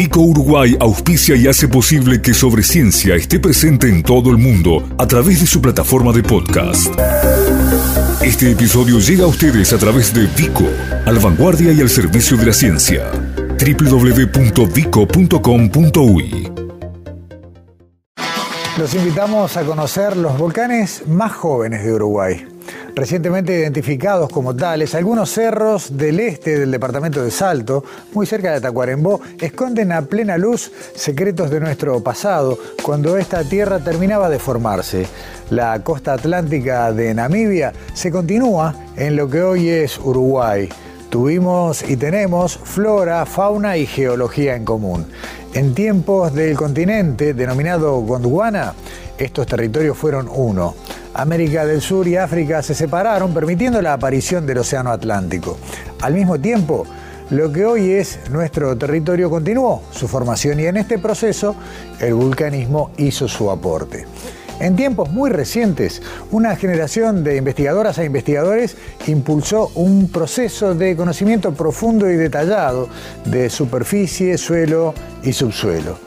Vico Uruguay auspicia y hace posible que Sobre Ciencia esté presente en todo el mundo a través de su plataforma de podcast. Este episodio llega a ustedes a través de Vico, al vanguardia y al servicio de la ciencia. www.vico.com.uy Los invitamos a conocer los volcanes más jóvenes de Uruguay recientemente identificados como tales, algunos cerros del este del departamento de Salto, muy cerca de Tacuarembó, esconden a plena luz secretos de nuestro pasado, cuando esta tierra terminaba de formarse. La costa atlántica de Namibia se continúa en lo que hoy es Uruguay. Tuvimos y tenemos flora, fauna y geología en común. En tiempos del continente denominado Gondwana, estos territorios fueron uno. América del Sur y África se separaron, permitiendo la aparición del Océano Atlántico. Al mismo tiempo, lo que hoy es nuestro territorio continuó su formación y en este proceso el vulcanismo hizo su aporte. En tiempos muy recientes, una generación de investigadoras e investigadores impulsó un proceso de conocimiento profundo y detallado de superficie, suelo y subsuelo.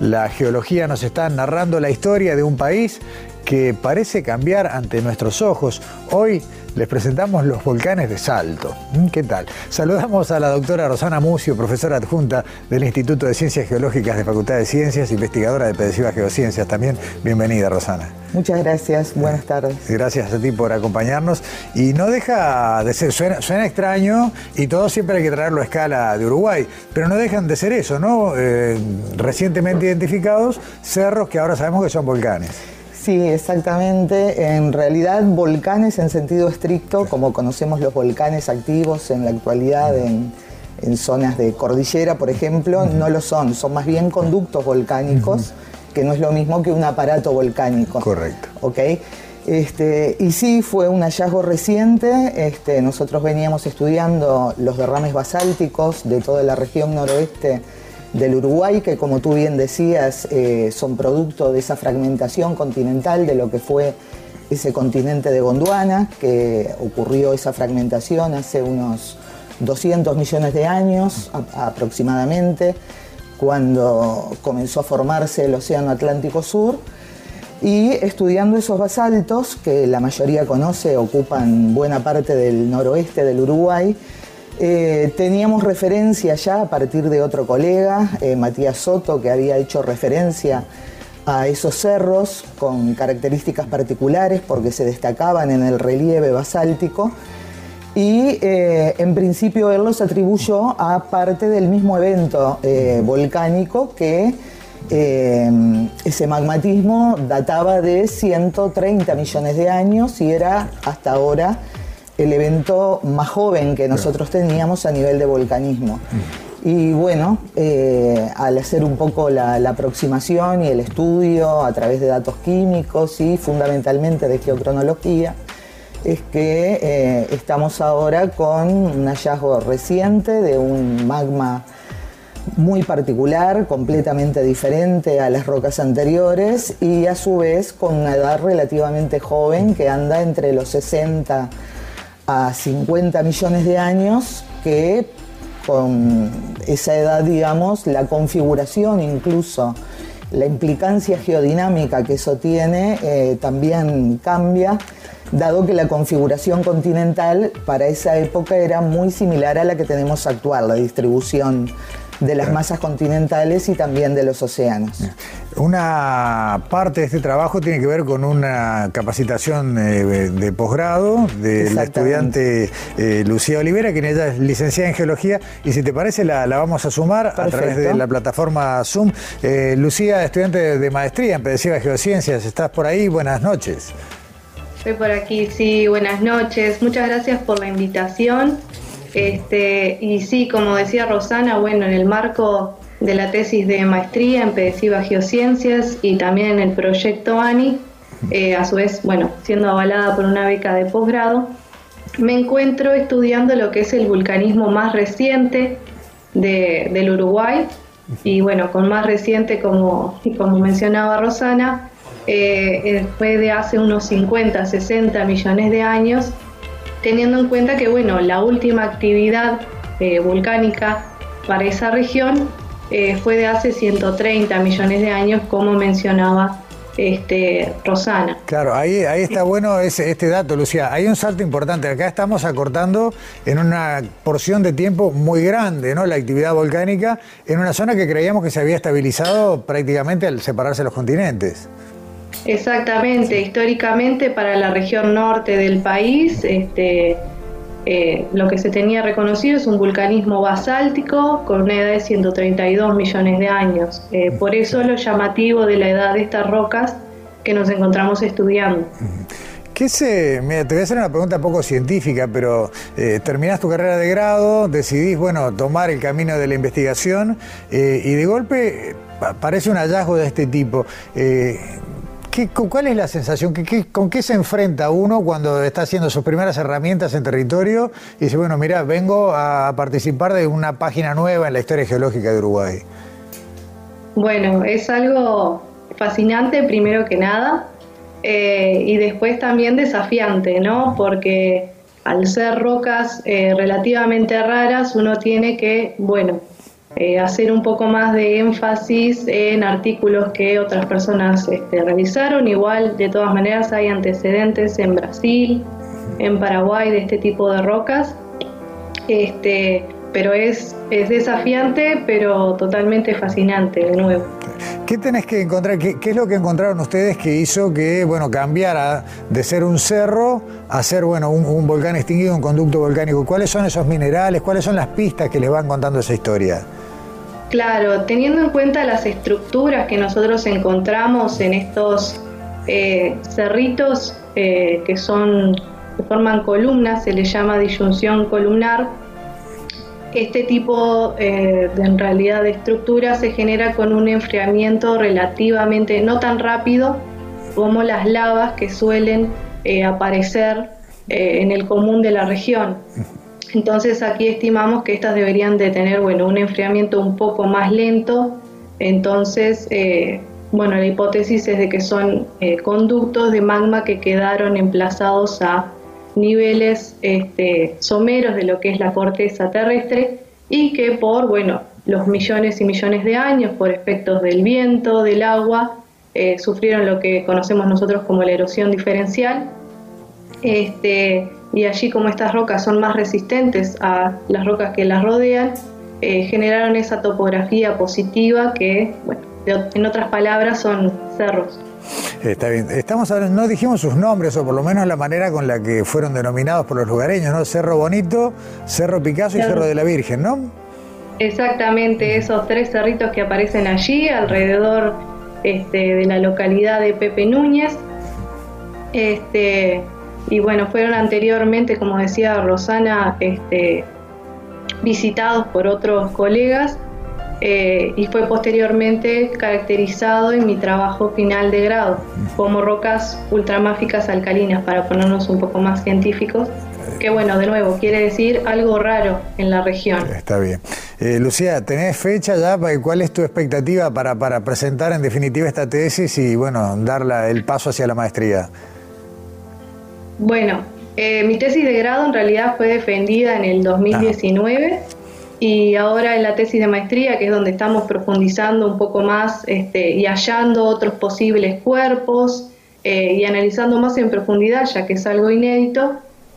La geología nos está narrando la historia de un país que parece cambiar ante nuestros ojos. Hoy les presentamos los volcanes de Salto. Mm, ¿Qué tal? Saludamos a la doctora Rosana Mucio, profesora adjunta del Instituto de Ciencias Geológicas de Facultad de Ciencias, investigadora de Pedesiva Geociencias. También bienvenida, Rosana. Muchas gracias, buenas tardes. Gracias a ti por acompañarnos. Y no deja de ser, suena, extraño y todo siempre hay que traerlo a escala de Uruguay, pero no dejan de ser eso, ¿no? Eh, recientemente identificados cerros que ahora sabemos que son volcanes. Sí, exactamente. En realidad, volcanes en sentido estricto, como conocemos los volcanes activos en la actualidad en, zonas de cordillera, por ejemplo, no lo son. Son más bien conductos volcánicos, que no es lo mismo que un aparato volcánico. Correcto. ¿Ok? Este, y sí, fue un hallazgo reciente. Este, nosotros veníamos estudiando los derrames basálticos de toda la región noroeste del Uruguay, que como tú bien decías, eh, son producto de esa fragmentación continental de lo que fue ese continente de Gondwana, que ocurrió esa fragmentación hace unos 200 millones de años aproximadamente, cuando comenzó a formarse el Océano Atlántico Sur. Y estudiando esos basaltos, que la mayoría conoce, ocupan buena parte del noroeste del Uruguay, eh, teníamos referencia ya a partir de otro colega, eh, Matías Soto, que había hecho referencia a esos cerros con características particulares porque se destacaban en el relieve basáltico. Y eh, en principio él los atribuyó a parte del mismo evento volcánico que ese magmatismo databa de 130 millones de años y era hasta ahora el evento más joven que nosotros teníamos a nivel de volcanismo. Y bueno, eh, al hacer un poco la, aproximación y el estudio a través de datos químicos y fundamentalmente de geocronología, es que eh, estamos ahora con un hallazgo reciente de un magma muy particular, completamente diferente a las rocas anteriores y a su vez con una edad relativamente joven que anda entre los 60 a 50 millones de años que con esa edad, digamos, la configuración incluso, la implicancia geodinámica que eso tiene eh, también cambia, dado que la configuración continental para esa época era muy similar a la que tenemos actual, la distribución de las masas continentales y también de los océanos. Una parte de este trabajo tiene que ver con una capacitación eh, de posgrado de la estudiante eh, Lucía Olivera, quien ella es licenciada en geología, y si te parece la, vamos a sumar a través de la plataforma Zoom. Eh, Lucía, estudiante de maestría en Pedesiva Geociencias, ¿estás por ahí? Buenas noches. Estoy por aquí, sí, buenas noches. Muchas gracias por la invitación. Este, y sí, como decía Rosana, bueno, en el marco de la tesis de maestría en Pedesiva Geociencias y también en el proyecto ANI, eh, a su vez, bueno, siendo avalada por una beca de posgrado, me encuentro estudiando lo que es el vulcanismo más reciente del Uruguay. Y bueno, con más reciente, como, como mencionaba Rosana, eh, eh, fue de hace unos 50, 60 millones de años teniendo en cuenta que bueno, la última actividad eh, volcánica para esa región eh, fue de hace 130 millones de años, como mencionaba este, Rosana. Claro, ahí, ahí está bueno ese, este dato, Lucía. Hay un salto importante. Acá estamos acortando en una porción de tiempo muy grande, ¿no? La actividad volcánica en una zona que creíamos que se había estabilizado prácticamente al separarse los continentes. Exactamente, históricamente para la región norte del país, este, eh, lo que se tenía reconocido es un vulcanismo basáltico con una edad de 132 millones de años. Eh, por eso lo llamativo de la edad de estas rocas que nos encontramos estudiando. ¿Qué se, mira, te voy a hacer una pregunta poco científica, pero eh, terminás tu carrera de grado, decidís, bueno, tomar el camino de la investigación y de golpe parece un hallazgo de este tipo. ¿Cuál es la sensación? con qué se enfrenta uno cuando está haciendo sus primeras herramientas en territorio y dice, bueno, mira, vengo a participar de una página nueva en la historia geológica de Uruguay? Bueno, es algo fascinante primero que nada eh, y después también desafiante, ¿no? Porque al ser rocas eh, relativamente raras uno tiene que, bueno, eh, hacer un poco más de énfasis en artículos que otras personas este, realizaron. Igual, de todas maneras, hay antecedentes en Brasil, en Paraguay de este tipo de rocas. Este, pero es, es desafiante, pero totalmente fascinante de nuevo. ¿Qué tenés que encontrar? ¿Qué, es lo que encontraron ustedes que hizo que, bueno, cambiara de ser un cerro a ser, bueno, un, un volcán extinguido, un conducto volcánico? ¿Cuáles son esos minerales? ¿Cuáles son las pistas que les van contando esa historia? Claro, teniendo en cuenta las estructuras que nosotros encontramos en estos eh, cerritos eh, que son que forman columnas, se les llama disyunción columnar. Este tipo eh, de en realidad de estructura se genera con un enfriamiento relativamente no tan rápido como las lavas que suelen aparecer en el común de la región. Entonces aquí estimamos que estas deberían de tener bueno, un enfriamiento un poco más lento. Entonces, eh, bueno, la hipótesis es de que son eh, conductos de magma que quedaron emplazados a niveles este, someros de lo que es la corteza terrestre y que por, bueno, los millones y millones de años, por efectos del viento, del agua, eh, sufrieron lo que conocemos nosotros como la erosión diferencial. Este, y allí como estas rocas son más resistentes a las rocas que las rodean, eh, generaron esa topografía positiva que, bueno, en otras palabras son cerros. Está bien. Estamos hablando, no dijimos sus nombres, o por lo menos la manera con la que fueron denominados por los lugareños, ¿no? Cerro Bonito, Cerro Picasso y Cerro de la Virgen, ¿no? Exactamente, esos tres cerritos que aparecen allí, alrededor este, de la localidad de Pepe Núñez. Este, y bueno, fueron anteriormente, como decía Rosana, este, visitados por otros colegas eh, y fue posteriormente caracterizado en mi trabajo final de grado como rocas ultramáficas alcalinas, para ponernos un poco más científicos, que bueno, de nuevo, quiere decir algo raro en la región. Está bien. Eh, Lucía, ¿tenés fecha ya? ¿Cuál es tu expectativa para, para presentar en definitiva esta tesis y bueno, dar el paso hacia la maestría? Bueno, eh, mi tesis de grado en realidad fue defendida en el 2019 y ahora en la tesis de maestría, que es donde estamos profundizando un poco más este, y hallando otros posibles cuerpos eh, y analizando más en profundidad, ya que es algo inédito,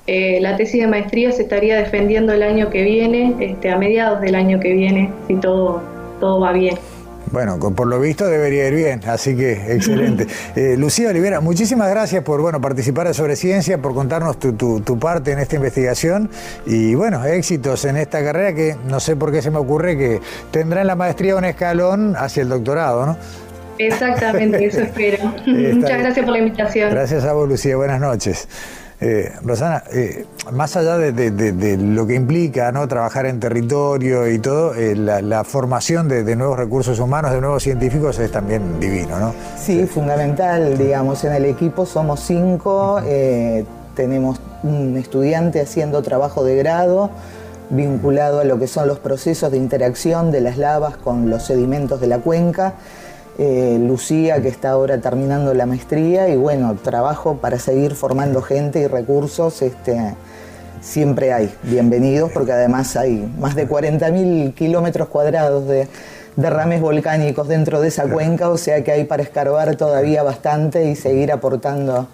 eh, la tesis de maestría se estaría defendiendo el año que viene, este, a mediados del año que viene, si todo, todo va bien. Bueno, por lo visto debería ir bien, así que excelente. Eh, Lucía Olivera, muchísimas gracias por bueno, participar de Sobre Ciencia, por contarnos tu, parte en esta investigación y bueno, éxitos en esta carrera que no sé por qué se me ocurre que tendrá en la maestría un escalón hacia el doctorado, ¿no? Exactamente, eso espero. Muchas gracias por la invitación. Gracias a vos, Lucía. Buenas noches. Eh, Rosana, eh, más allá de, lo que implica ¿no? trabajar en territorio y todo, eh, la, formación de, nuevos recursos humanos, de nuevos científicos es también divino, ¿no? Sí, fundamental, digamos, en el equipo somos cinco, tenemos un estudiante haciendo trabajo de grado vinculado a lo que son los procesos de interacción de las lavas con los sedimentos de la cuenca eh, Lucía que está ahora terminando la maestría y bueno, trabajo para seguir formando gente y recursos, este, siempre hay bienvenidos porque además hay más de 40.000 kilómetros cuadrados de, derrames volcánicos dentro de esa cuenca, o sea que hay para escarbar todavía bastante y seguir aportando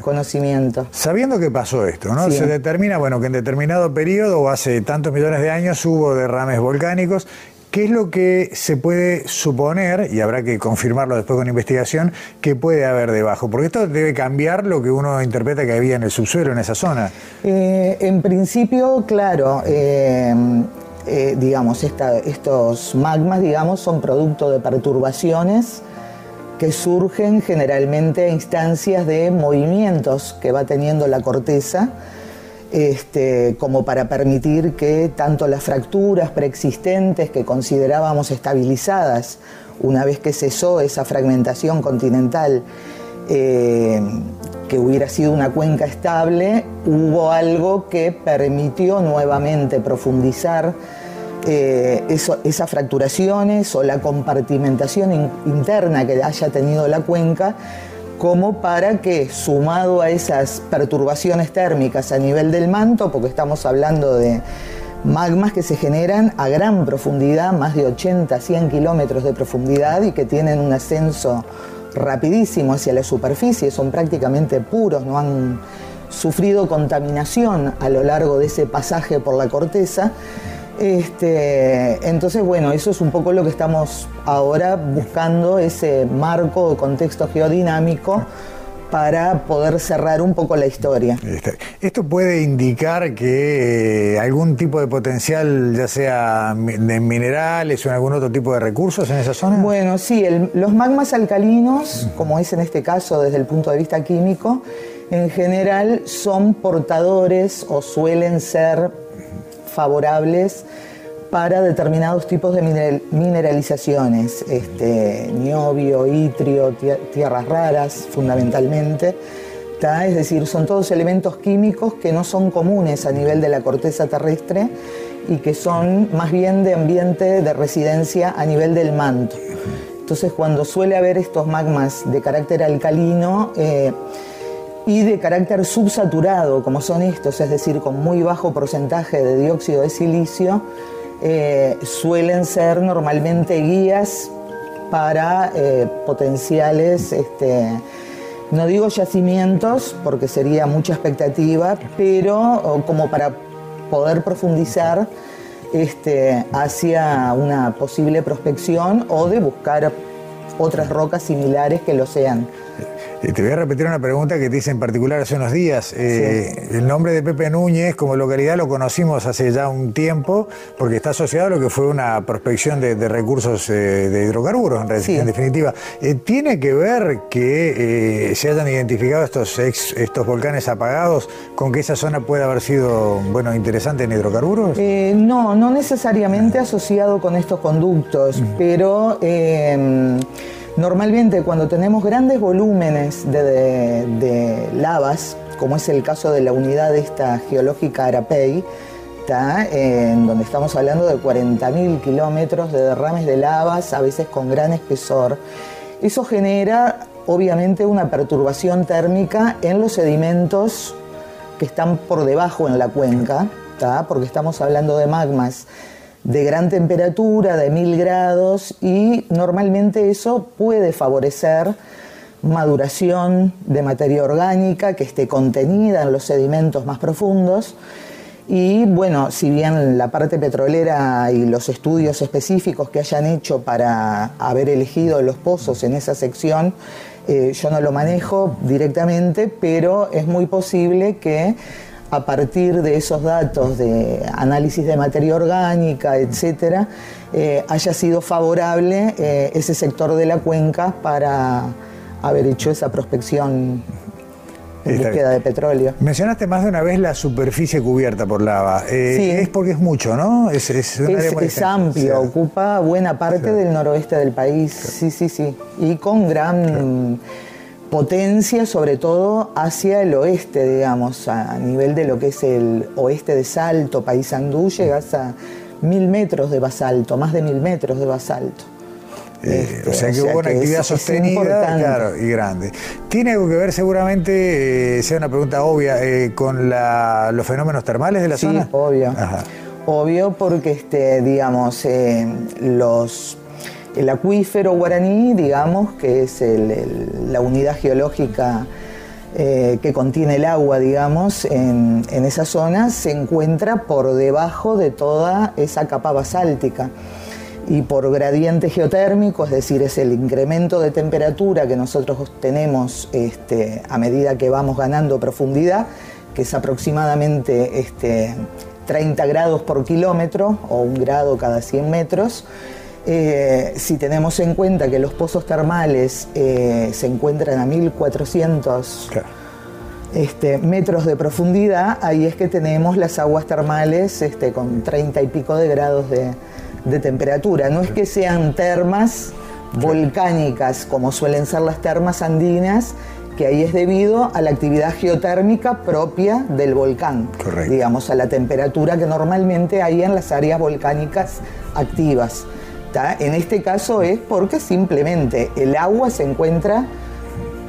conocimiento. Sabiendo que pasó esto, ¿no? Se determina, bueno, que en determinado periodo o hace tantos millones de años hubo derrames volcánicos. ¿Qué es lo que se puede suponer, y habrá que confirmarlo después con investigación, que puede haber debajo? Porque esto debe cambiar lo que uno interpreta que había en el subsuelo, en esa zona. Eh, en principio, claro, eh, eh, digamos, estos magmas, digamos, son producto de perturbaciones que surgen generalmente a instancias de movimientos que va teniendo la corteza, este, como para permitir que tanto las fracturas preexistentes que considerábamos estabilizadas una vez que cesó esa fragmentación continental, eh, que hubiera sido una cuenca estable, hubo algo que permitió nuevamente profundizar eh, esas fracturaciones o la compartimentación interna que haya tenido la cuenca, como para que, sumado a esas perturbaciones térmicas a nivel del manto, porque estamos hablando de magmas que se generan a gran profundidad, más de 80, 100 kilómetros de profundidad y que tienen un ascenso rapidísimo hacia la superficie, son prácticamente puros, no han sufrido contaminación a lo largo de ese pasaje por la corteza. Este, entonces, bueno, eso es un poco lo que estamos ahora buscando, ese marco o contexto geodinámico para poder cerrar un poco la historia. Este, ¿Esto puede indicar que eh, algún tipo de potencial, ya sea de minerales o en algún otro tipo de recursos en esa zona? Bueno, sí, los magmas alcalinos, como es en este caso desde el punto de vista químico, en general son portadores o suelen ser favorables para determinados tipos de mineralizaciones, este, niobio, itrio, tierras raras fundamentalmente. Es decir, son todos elementos químicos que no son comunes a nivel de la corteza terrestre y que son más bien de ambiente de residencia a nivel del manto. Entonces, cuando suele haber estos magmas de carácter alcalino, eh, y de carácter subsaturado, como son estos, es decir, con muy bajo porcentaje de dióxido de silicio, eh, suelen ser normalmente guías para eh, potenciales, este, no digo yacimientos, porque sería mucha expectativa, pero como para poder profundizar este, hacia una posible prospección o de buscar otras rocas similares que lo sean. Eh, te voy a repetir una pregunta que te hice en particular hace unos días. Eh, el nombre de Pepe Núñez como localidad lo conocimos hace ya un tiempo porque está asociado a lo que fue una prospección de, recursos eh, de hidrocarburos, en, definitiva. ¿Tiene que ver que se hayan identificado estos, estos volcanes apagados con que esa zona pueda haber sido bueno, interesante en hidrocarburos? no, no necesariamente asociado con estos conductos, pero Normalmente cuando tenemos grandes volúmenes de, lavas, como es el caso de la unidad esta geológica Arapey, en donde estamos hablando de 40.000 kilómetros de derrames de lavas, a veces con gran espesor, eso genera obviamente una perturbación térmica en los sedimentos que están por debajo en la cuenca, porque estamos hablando de magmas de gran temperatura, de mil grados, y normalmente eso puede favorecer maduración de materia orgánica que esté contenida en los sedimentos más profundos. Y bueno, si bien la parte petrolera y los estudios específicos que hayan hecho para haber elegido los pozos en esa sección, eh, yo no lo manejo directamente, pero es muy posible que a partir de esos datos de análisis de materia orgánica, etcétera, eh, haya sido favorable eh, ese sector de la cuenca para haber hecho esa prospección en búsqueda de petróleo. Mencionaste más de una vez la superficie cubierta por lava. Eh, sí. Es porque es mucho, ¿no? Es, es, amplio, ocupa buena parte del noroeste del país. Sí, sí, sí. Y con gran potencia sobre todo hacia el oeste, digamos, a nivel de lo que es el oeste de Salto, Paysandú, llegas a mil metros de basalto, más de mil metros de basalto. Eh, este, o sea que hubo una actividad sostenida y grande. ¿Tiene algo que ver seguramente, eh, sea una pregunta obvia, eh, con los fenómenos termales de la zona? Sí, obvio. Obvio porque, este, digamos, los el acuífero guaraní, digamos, que es la unidad geológica eh, que contiene el agua, digamos, en, esa zona, se encuentra por debajo de toda esa capa basáltica. Y por gradiente geotérmico, es decir, es el incremento de temperatura que nosotros tenemos este, a medida que vamos ganando profundidad, que es aproximadamente este, 30 grados por kilómetro o un grado cada 100 metros, eh, si tenemos en cuenta que los pozos termales eh, se encuentran a 1400 este, metros de profundidad, ahí es que tenemos las aguas termales este, con 30 y pico de grados de, temperatura. No es que sean termas volcánicas como suelen ser las termas andinas, que ahí es debido a la actividad geotérmica propia del volcán, digamos, a la temperatura que normalmente hay en las áreas volcánicas activas. En este caso es porque simplemente el agua se encuentra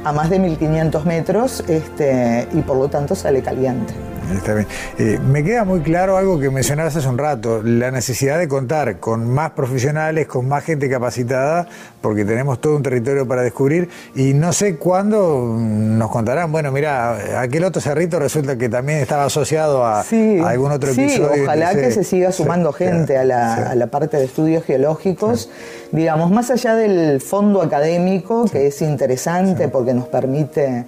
a más de 1500 metros este, y por lo tanto sale caliente. Está bien. Eh, me queda muy claro algo que mencionabas hace un rato, la necesidad de contar con más profesionales, con más gente capacitada, porque tenemos todo un territorio para descubrir y no sé cuándo nos contarán, bueno, mira, aquel otro cerrito resulta que también estaba asociado a, algún otro episodio. Sí, ojalá que se siga sumando gente a, la, parte de estudios geológicos, digamos, más allá del fondo académico, que es interesante porque nos permite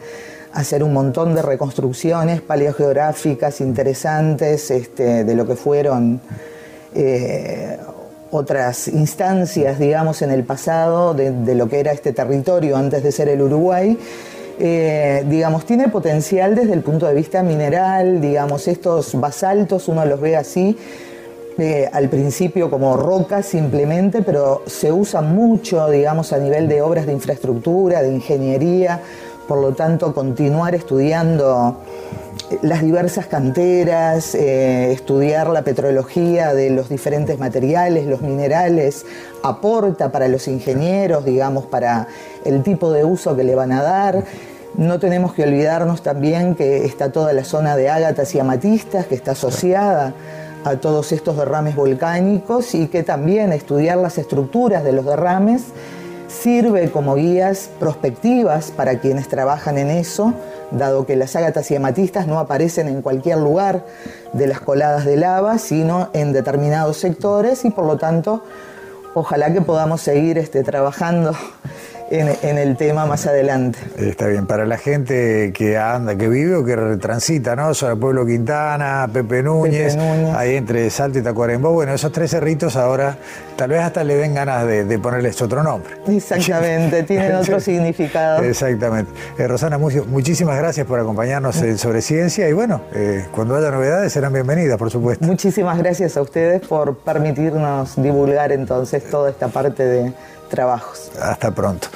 hacer un montón de reconstrucciones paleogeográficas interesantes este, de lo que fueron eh, otras instancias, digamos, en el pasado de, lo que era este territorio antes de ser el Uruguay. Eh, digamos, tiene potencial desde el punto de vista mineral, digamos, estos basaltos uno los ve así, eh, al principio como rocas simplemente, pero se usa mucho, digamos, a nivel de obras de infraestructura, de ingeniería, por lo tanto continuar estudiando las diversas canteras, eh, estudiar la petrología de los diferentes materiales, los minerales, aporta para los ingenieros, digamos, para el tipo de uso que le van a dar. No tenemos que olvidarnos también que está toda la zona de ágatas y amatistas, que está asociada a todos estos derrames volcánicos y que también estudiar las estructuras de los derrames sirve como guías prospectivas para quienes trabajan en eso, dado que las ágatas y hematistas no aparecen en cualquier lugar de las coladas de lava, sino en determinados sectores y por lo tanto ojalá que podamos seguir este, trabajando en, el tema más adelante. Está bien, para la gente que anda, que vive o que transita, ¿no? Sobre pueblo Quintana, Pepe Núñez, ahí entre Salto y Tacuarembó, bueno, esos tres cerritos ahora tal vez hasta le den ganas de, ponerles otro nombre. Exactamente, tienen otro significado. Exactamente. Eh, Rosana muchísimas gracias por acompañarnos Sobre Ciencia y bueno, eh, cuando haya novedades serán bienvenidas, por supuesto. Muchísimas gracias a ustedes por permitirnos divulgar entonces toda esta parte de trabajos. Hasta pronto.